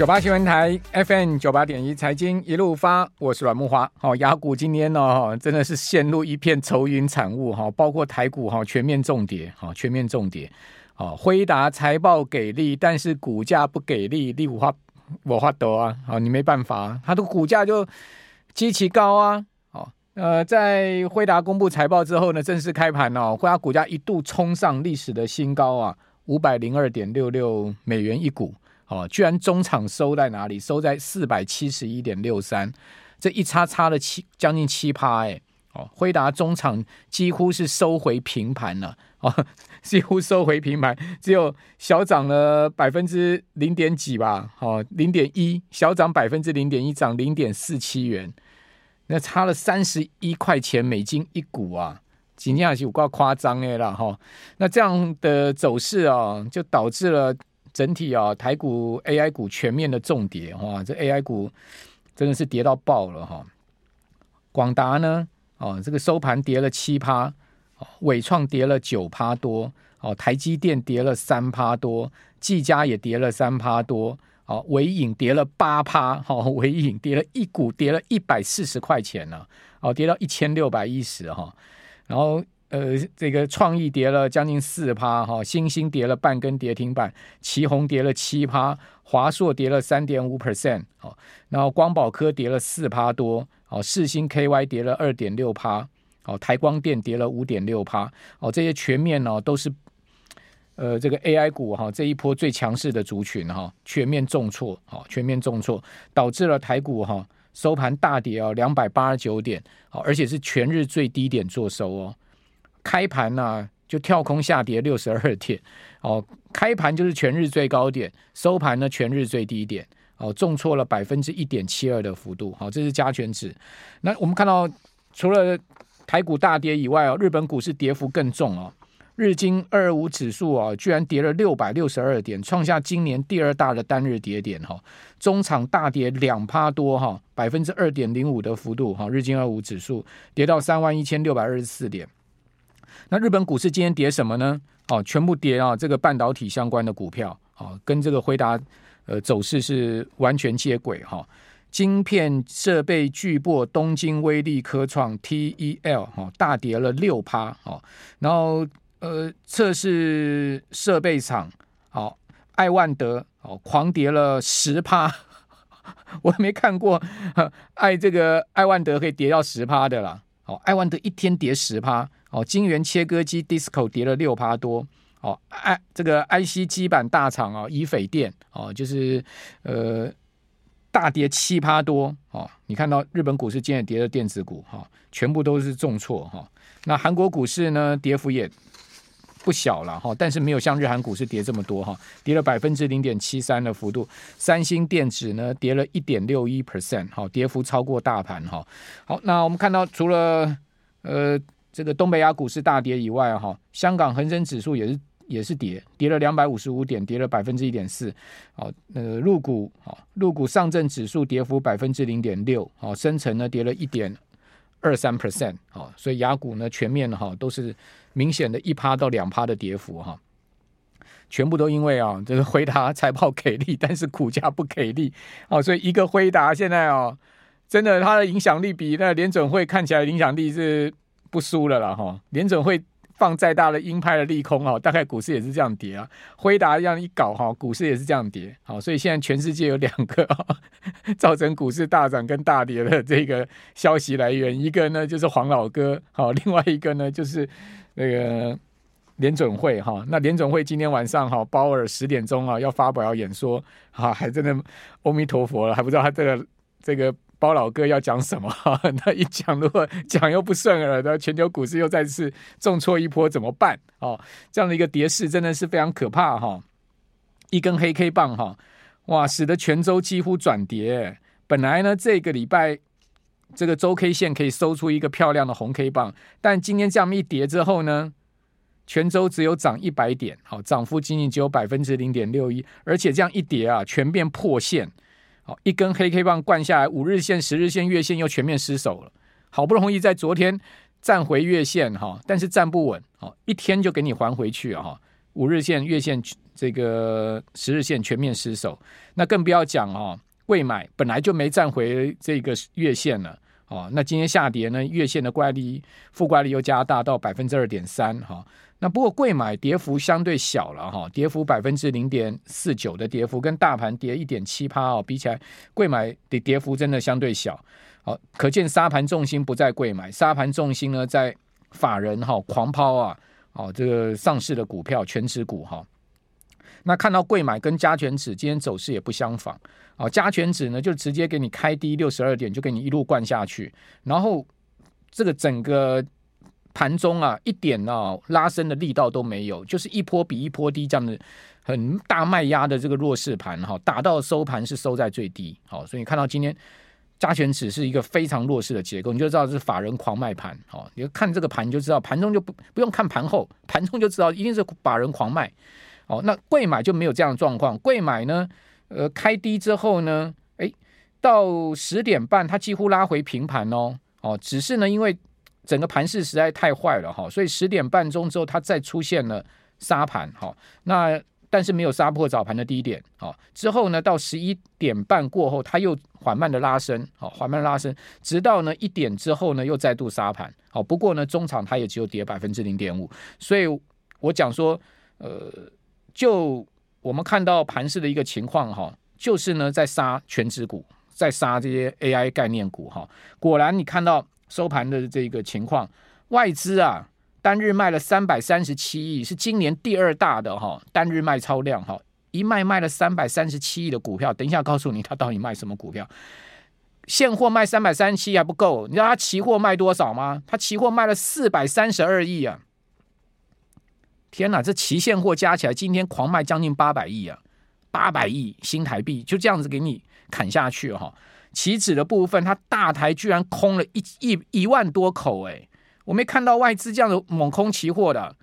九八新闻台 FM 九八点一财经一路发，我是阮慕驊。好，雅股今天呢，真的是陷入一片愁云惨雾哈，包括台股哈全面重跌，哈全面重跌。好，辉达财报给力，但是股价不给力，你无法无法度啊，好，你没办法，它的股价就极其高啊。好，呃，在辉达公布财报之后呢，正式开盘哦，辉达股价一度冲上历史的新高啊，五百零二点六六美元一股。哦，居然中场收在哪里？收在四百七十一点六三，这一差差了七将近七趴哎！哦，辉达中场几乎是收回平盘了哦，几乎收回平盘，只有小涨了百分之零点几吧？哦，零点一，小涨百分之零点一，涨零点四七元，那差了三十一块钱美金一股啊！今天还是有够夸张的啦哈！那这样的走势啊，就导致了。整体啊，台股 AI 股全面的重跌，哇，这 AI 股真的是跌到爆了哈。广达呢，哦，这个收盘跌了七趴，纬创跌了九趴多，哦，台积电跌了三趴多，技嘉也跌了三趴多，哦，纬颖跌了八趴，哦，纬颖跌了一股跌了一百四十块钱呢，哦，跌到一千六百一十哈，然后。呃，这个创意跌了将近四趴哈，星星跌了半根跌停板，奇鋐跌了七趴，华硕跌了三点五 percent 哦，然后光宝科跌了四趴多，哦，世芯 KY 跌了二点六趴，哦，台光电跌了五点六趴，哦，这些全面呢、哦、都是，呃，这个 AI 股哈、哦、这一波最强势的族群哈、全面重挫，哦，全面重挫，导致了台股哈、收盘大跌哦两百八十九点，哦，而且是全日最低点做收哦。开盘呢、啊、就跳空下跌六十二点，哦，开盘就是全日最高点，收盘呢全日最低点，哦，重挫了百分之一点七二的幅度，好、哦，这是加权指。那我们看到除了台股大跌以外哦，日本股市跌幅更重哦，日经二二五指数啊、居然跌了六百六十二点，创下今年第二大的单日跌点哈、中场大跌两趴多哈，百分之二点零五的幅度哈、日经二五指数跌到三万一千六百二十四点。那日本股市今天跌什么呢？哦，全部跌啊！这个半导体相关的股票，哦，跟这个回答呃走势是完全接轨哈。晶片设备巨擘东京威力科创 TEL 哈大跌了六趴哦，然后呃测试设备厂哦艾万德哦狂跌了十趴，我没看过 爱这个艾万德可以跌到十趴的啦。哦，艾万德一天跌十趴。哦，晶圆切割机 DISCO 跌了六趴多。哦，I 这个 IC 基板大厂啊，怡斐电哦，就是呃大跌七趴多。哦，你看到日本股市今天跌的电子股哈、哦，全部都是重挫哈、哦。那韩国股市呢，跌幅也不小了哈、哦，但是没有像日韩股市跌这么多哈、哦，跌了百分之零点七三的幅度。三星电子呢，跌了一点六一 percent，好，跌幅超过大盘哈、哦。好，那我们看到除了呃。这个东北亚股市大跌以外，哈，香港恒生指数也是也是跌，跌了两百五十五点，跌了百分之一点四。好，呃，陆股啊，陆股上证指数跌幅百分之零点六，好，深成呢跌了一点二三 percent，好，所以亚股呢全面哈都是明显的一趴到两趴的跌幅哈，全部都因为啊这个辉达财报给力，但是股价不给力，哦，所以一个辉达现在哦，真的它的影响力比那联准会看起来影响力是。不输了啦哈，联准会放再大的鹰派的利空哈，大概股市也是这样跌啊。辉达这样一搞哈，股市也是这样跌。好，所以现在全世界有两个造成股市大涨跟大跌的这个消息来源，一个呢就是黄老哥，好，另外一个呢就是那个联准会哈。那联准会今天晚上哈，鲍尔十点钟啊要发表演说，哈，还真的阿弥陀佛了，还不知道他这个这个。包老哥要讲什么？那一讲，如果讲又不顺耳，那全球股市又再次重挫一波，怎么办？哦，这样的一个跌势真的是非常可怕哈！一根黑 K 棒哈，哇，使得全州几乎转跌。本来呢，这个礼拜这个周 K 线可以收出一个漂亮的红 K 棒，但今天这样一跌之后呢，全州只有涨一百点，好，涨幅仅仅只有百分之零点六一，而且这样一跌啊，全变破线。一根黑 K 棒灌下来，五日线、十日线、月线又全面失守了。好不容易在昨天站回月线哈，但是站不稳，好，一天就给你还回去哈。五日线、月线这个十日线全面失守，那更不要讲哦，未买本来就没站回这个月线了哦，那今天下跌呢，月线的乖离负乖离又加大到百分之二点三哈。那不过贵买跌幅相对小了哈，跌幅百分之零点四九的跌幅，跟大盘跌一点七趴哦比起来，贵买的跌幅真的相对小。好，可见沙盘重心不在贵买，沙盘重心呢在法人哈狂抛啊，哦这个上市的股票权值股哈。那看到贵买跟加权指今天走势也不相仿，哦加权指呢就直接给你开低六十二点，就给你一路灌下去，然后这个整个。盘中啊，一点哦拉升的力道都没有，就是一波比一波低，这样的很大卖压的这个弱势盘哈，打到收盘是收在最低，好，所以你看到今天加权指是一个非常弱势的结构，你就知道是法人狂卖盘，好，你就看这个盘就知道，盘中就不不用看盘后，盘中就知道一定是法人狂卖，哦，那贵买就没有这样的状况，贵买呢，呃，开低之后呢，哎，到十点半它几乎拉回平盘哦，哦，只是呢因为。整个盘势实在太坏了哈，所以十点半钟之后，它再出现了杀盘哈。那但是没有杀破早盘的低点啊。之后呢，到十一点半过后，它又缓慢的拉升，好，缓慢拉升，直到呢一点之后呢，又再度杀盘。好，不过呢，中场它也只有跌百分之零点五。所以我讲说，呃，就我们看到盘势的一个情况哈，就是呢在杀权值股，在杀这些 AI 概念股哈。果然你看到。收盘的这个情况，外资啊单日卖了三百三十七亿，是今年第二大的哈单日卖超量哈，一卖卖了三百三十七亿的股票。等一下告诉你他到底卖什么股票。现货卖三百三十七还不够，你知道他期货卖多少吗？他期货卖了四百三十二亿啊！天哪，这期现货加起来今天狂卖将近八百亿啊，八百亿新台币就这样子给你砍下去哈。期指的部分，它大台居然空了一一一万多口，哎，我没看到外资这样的猛空期货的，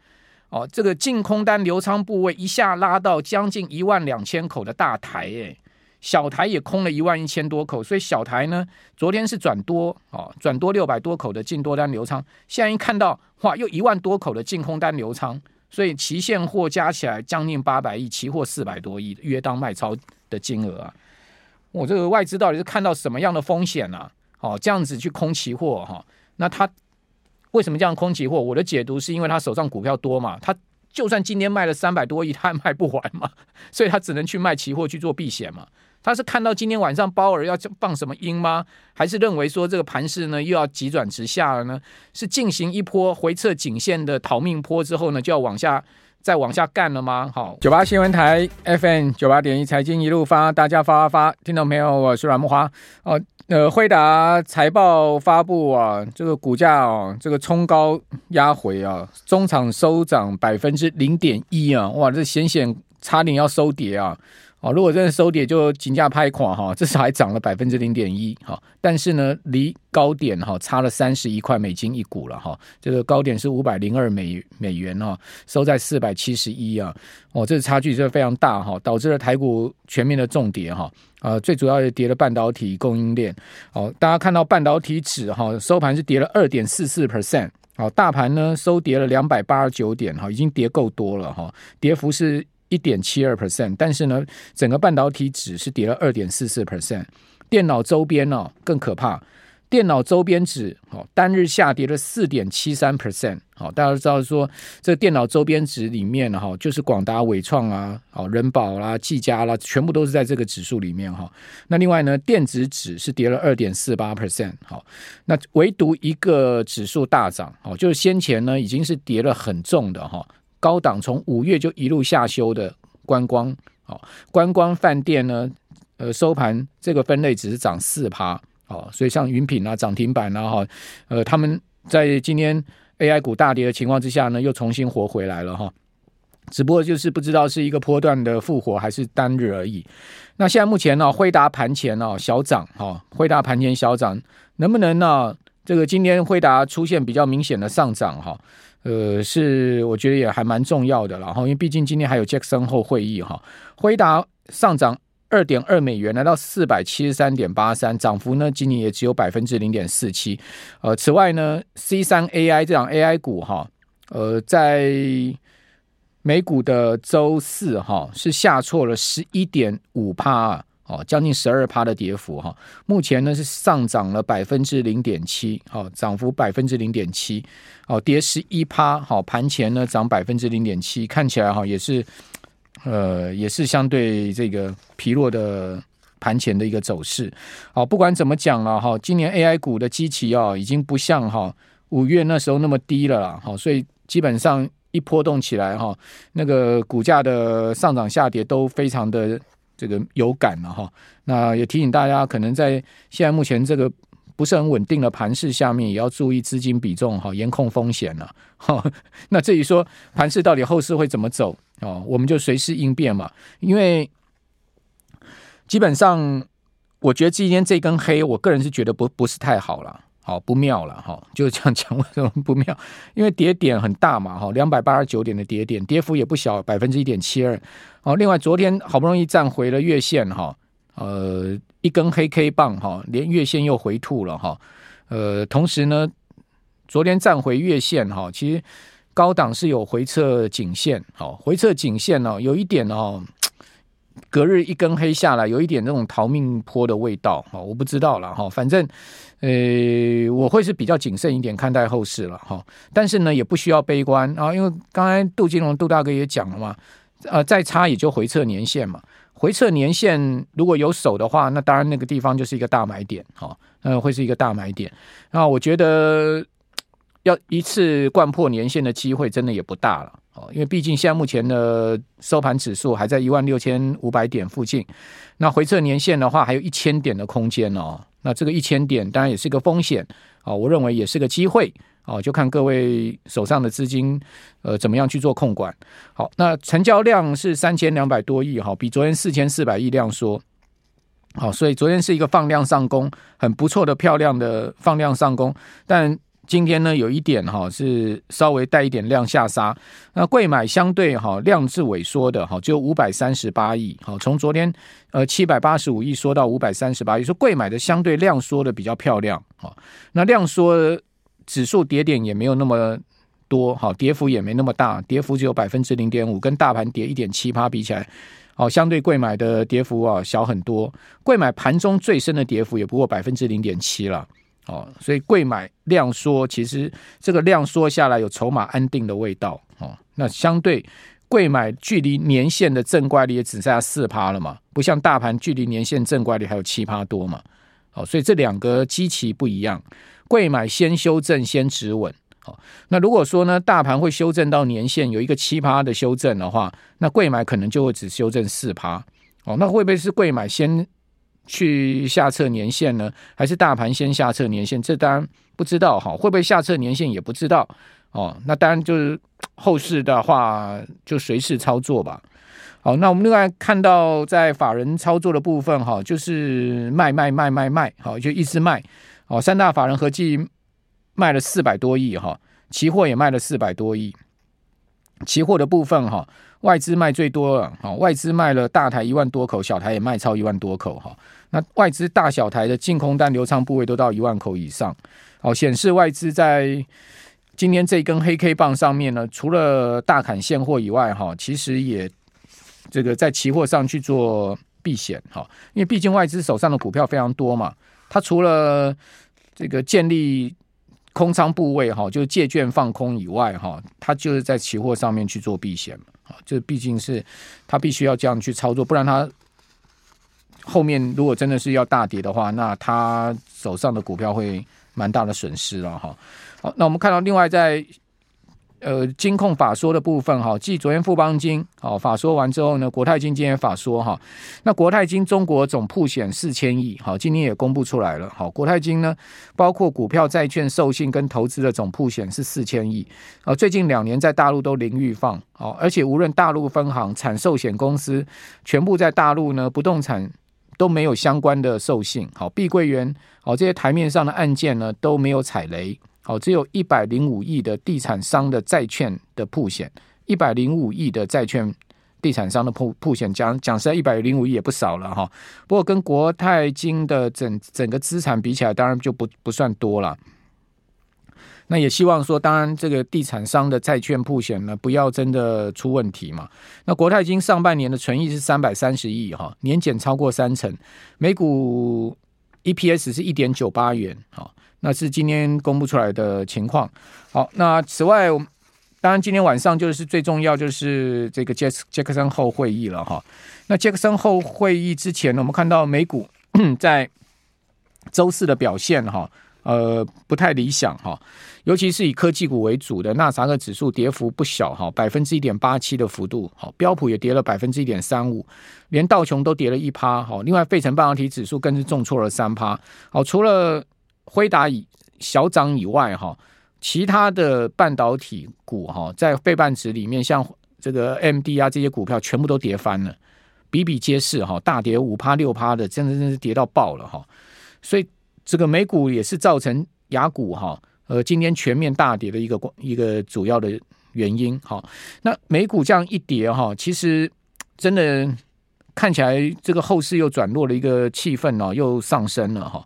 哦，这个净空单流仓部位一下拉到将近一万两千口的大台，哎，小台也空了一万一千多口，所以小台呢，昨天是转多，哦，转多六百多口的净多单流仓，现在一看到，哇，又一万多口的净空单流仓，所以期现货加起来将近八百亿，期货四百多亿，约当卖超的金额啊。我这个外资到底是看到什么样的风险呢？哦，这样子去空期货哈，那他为什么这样空期货？我的解读是因为他手上股票多嘛，他就算今天卖了三百多亿，他还卖不完嘛，所以他只能去卖期货去做避险嘛。他是看到今天晚上鲍尔要放什么鹰吗？还是认为说这个盘势呢又要急转直下了呢？是进行一波回撤颈线的逃命波之后呢，就要往下？再往下干了吗？好，九八新闻台 FM 九八点一财经一路发，大家发发发，听到没有，我是阮木花哦。呃，惠达财报发布啊，这个股价啊，这个冲高压回啊，中场收涨百分之零点一啊，哇，这险险差点要收跌啊。哦，如果真的收跌，就金价拍垮哈，至少还涨了百分之零点一哈。但是呢，离高点哈差了三十一块美金一股了哈。这个高点是五百零二美美元哈，收在四百七十一啊。哦，这个差距是非常大哈，导致了台股全面的重跌哈。啊，最主要是跌了半导体供应链。哦，大家看到半导体指哈收盘是跌了二点四四 percent。好，大盘呢收跌了两百八十九点哈，已经跌够多了哈，跌幅是。一点七二 percent，但是呢，整个半导体指是跌了二点四四 percent。电脑周边、哦、更可怕，电脑周边指哦单日下跌了四点七三 percent。好，大家都知道说，这电脑周边指里面哈，就是广达、伟创啊、哦仁宝啦、技嘉啦，全部都是在这个指数里面哈。那另外呢，电子指是跌了二点四八 percent。好，那唯独一个指数大涨，哦，就是先前呢已经是跌了很重的哈。高档从五月就一路下修的观光，哦，观光饭店呢，呃，收盘这个分类只是涨四趴，哦，所以像云品啊涨停板啊，哈，呃，他们在今天 AI 股大跌的情况之下呢，又重新活回来了哈，只不过就是不知道是一个波段的复活还是单日而已。那现在目前呢，辉达盘前呢小涨，哈，辉达盘前小涨，能不能呢？这个今天辉达出现比较明显的上涨，哈。呃，是我觉得也还蛮重要的，然后因为毕竟今天还有杰克森后会议哈，辉达上涨二点二美元，来到四百七十三点八三，涨幅呢今年也只有百分之零点四七。呃，此外呢，C 三 AI 这档 AI 股哈，呃，在美股的周四哈是下挫了十一点五趴哦，将近十二趴的跌幅哈。目前呢是上涨了百分之零点七，好，涨幅百分之零点七，哦，跌十一趴，好，盘前呢涨百分之零点七，看起来哈也是，呃，也是相对这个疲弱的盘前的一个走势。好，不管怎么讲了哈，今年 AI 股的基期啊，已经不像哈五月那时候那么低了啦，好，所以基本上。一波动起来哈，那个股价的上涨下跌都非常的这个有感了哈。那也提醒大家，可能在现在目前这个不是很稳定的盘势下面，也要注意资金比重哈，严控风险了哈。那至于说盘势到底后市会怎么走哦，我们就随时应变嘛。因为基本上，我觉得今天这根黑，我个人是觉得不不是太好了。好不妙了哈，就是这样讲，为什么不妙？因为跌点很大嘛哈，两百八十九点的跌点，跌幅也不小，百分之一点七二。哦，另外昨天好不容易站回了月线哈，呃，一根黑 K 棒哈，连月线又回吐了哈。呃，同时呢，昨天站回月线哈，其实高档是有回撤颈线，好，回撤颈线呢，有一点哦。隔日一根黑下来，有一点那种逃命坡的味道，哈，我不知道了，哈，反正，呃，我会是比较谨慎一点看待后市了，哈，但是呢，也不需要悲观啊，因为刚才杜金龙杜大哥也讲了嘛，呃，再差也就回撤年线嘛，回撤年线如果有手的话，那当然那个地方就是一个大买点，哈，呃，会是一个大买点，那我觉得要一次掼破年线的机会真的也不大了。哦因为毕竟现在目前的收盘指数还在一万六千五百点附近，那回撤年线的话，还有一千点的空间哦。那这个一千点当然也是个风险啊，我认为也是个机会哦，就看各位手上的资金呃怎么样去做控管。好，那成交量是三千两百多亿哈，比昨天四千四百亿量缩。好，所以昨天是一个放量上攻，很不错的漂亮的放量上攻，但。今天呢，有一点哈是稍微带一点量下杀，那贵买相对哈量是萎缩的哈，只有五百三十八亿，好，从昨天呃七百八十五亿缩到五百三十八亿，说贵买的相对量缩的比较漂亮，好，那量缩指数跌点也没有那么多，好，跌幅也没那么大，跌幅只有百分之零点五，跟大盘跌一点七八比起来，好，相对贵买的跌幅啊小很多，贵买盘中最深的跌幅也不过百分之零点七了。哦，所以贵买量缩，其实这个量缩下来有筹码安定的味道哦。那相对贵买距离年线的正乖离也只剩下四趴了嘛，不像大盘距离年线正乖离还有七趴多嘛。哦，所以这两个基期不一样，贵买先修正先止稳。哦，那如果说呢，大盘会修正到年线有一个七趴的修正的话，那贵买可能就会只修正四趴。哦，那会不会是贵买先？去下测年限呢，还是大盘先下测年限？这当然不知道哈，会不会下测年限也不知道哦。那当然就是后市的话，就随势操作吧。好，那我们另外看到在法人操作的部分哈，就是卖卖卖卖卖，好，就一直卖。哦，三大法人合计卖了四百多亿哈，期货也卖了四百多亿。期货的部分哈，外资卖最多了，哈，外资卖了大台一万多口，小台也卖超一万多口哈。那外资大小台的净空单流畅部位都到一万口以上，好，显示外资在今天这根黑 K 棒上面呢，除了大砍现货以外，哈，其实也这个在期货上去做避险，哈，因为毕竟外资手上的股票非常多嘛，它除了这个建立空仓部位，哈，就是借券放空以外，哈，他就是在期货上面去做避险，啊，这毕竟是他必须要这样去操作，不然他。后面如果真的是要大跌的话，那他手上的股票会蛮大的损失了哈。好，那我们看到另外在呃金控法说的部分哈，继昨天富邦金好法说完之后呢，国泰金今天法说哈。那国泰金中国总铺险四千亿，好，今天也公布出来了。好，国泰金呢，包括股票、债券、授信跟投资的总铺险是四千亿。啊，最近两年在大陆都零预放，好，而且无论大陆分行、产寿险公司，全部在大陆呢不动产。都没有相关的授信，好，碧桂园，好，这些台面上的案件呢都没有踩雷，好，只有一百零五亿的地产商的债券的铺险，一百零五亿的债券地产商的铺铺险，讲讲实在，一百零五亿也不少了哈。不过跟国泰金的整整个资产比起来，当然就不不算多了。那也希望说，当然这个地产商的债券铺险呢，不要真的出问题嘛。那国泰金上半年的存益是三百三十亿哈，年减超过三成，每股 EPS 是一点九八元，好，那是今天公布出来的情况。好，那此外，当然今天晚上就是最重要就是这个杰杰克森后会议了哈。那杰克森后会议之前呢，我们看到美股 在周四的表现哈。呃，不太理想哈，尤其是以科技股为主的纳斯克指数跌幅不小哈，百分之一点八七的幅度，好，标普也跌了百分之一点三五，连道琼都跌了一趴，好，另外费城半导体指数更是重挫了三趴，好，除了辉达以小涨以外哈，其他的半导体股哈，在背半值里面，像这个 MD 啊这些股票全部都跌翻了，比比皆是哈，大跌五趴六趴的，真的真是跌到爆了哈，所以。这个美股也是造成雅股哈，呃，今天全面大跌的一个一个主要的原因哈。那美股这样一跌哈，其实真的看起来这个后市又转弱了一个气氛哦，又上升了哈。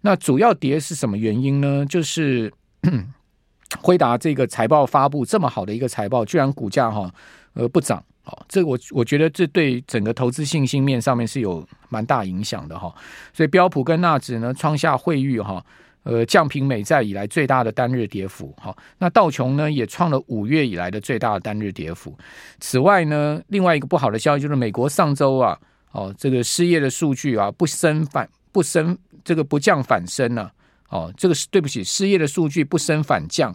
那主要跌是什么原因呢？就是 辉达这个财报发布这么好的一个财报，居然股价哈呃不涨。哦，这我我觉得这对整个投资信心面上面是有蛮大影响的哈，所以标普跟纳指呢创下汇率哈，呃降平美债以来最大的单日跌幅，好，那道琼呢也创了五月以来的最大的单日跌幅。此外呢，另外一个不好的消息就是美国上周啊，哦这个失业的数据啊不升反不升，这个不降反升呢，哦这个是对不起，失业的数据不升反降。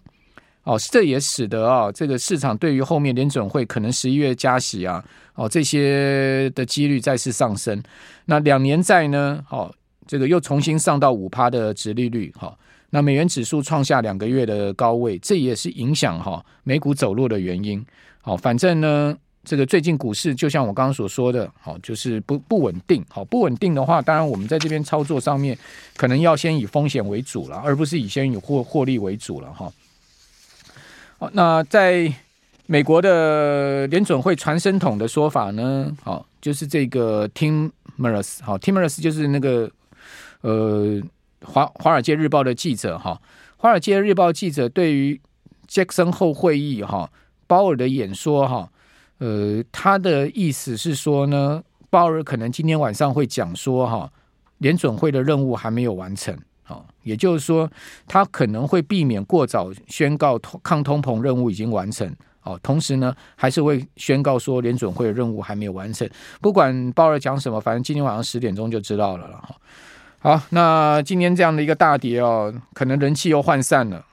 哦，这也使得啊，这个市场对于后面联准会可能十一月加息啊，哦这些的几率再次上升。那两年债呢，哦这个又重新上到五趴的殖利率，哈。那美元指数创下两个月的高位，这也是影响哈美股走弱的原因。好，反正呢，这个最近股市就像我刚刚所说的，好就是不不稳定。好，不稳定的话，当然我们在这边操作上面可能要先以风险为主了，而不是以先以获获利为主了，哈。好，那在美国的联准会传声筒的说法呢？好，就是这个 Tim Mayers，好，Tim Mayers 就是那个呃华华尔街日报的记者哈。华尔街日报记者对于杰克森后会议哈鲍尔的演说哈，呃，他的意思是说呢，鲍尔可能今天晚上会讲说哈，联准会的任务还没有完成。啊，也就是说，他可能会避免过早宣告抗通膨任务已经完成。哦，同时呢，还是会宣告说联准会的任务还没有完成。不管鲍尔讲什么，反正今天晚上十点钟就知道了了哈。好，那今天这样的一个大跌哦，可能人气又涣散了。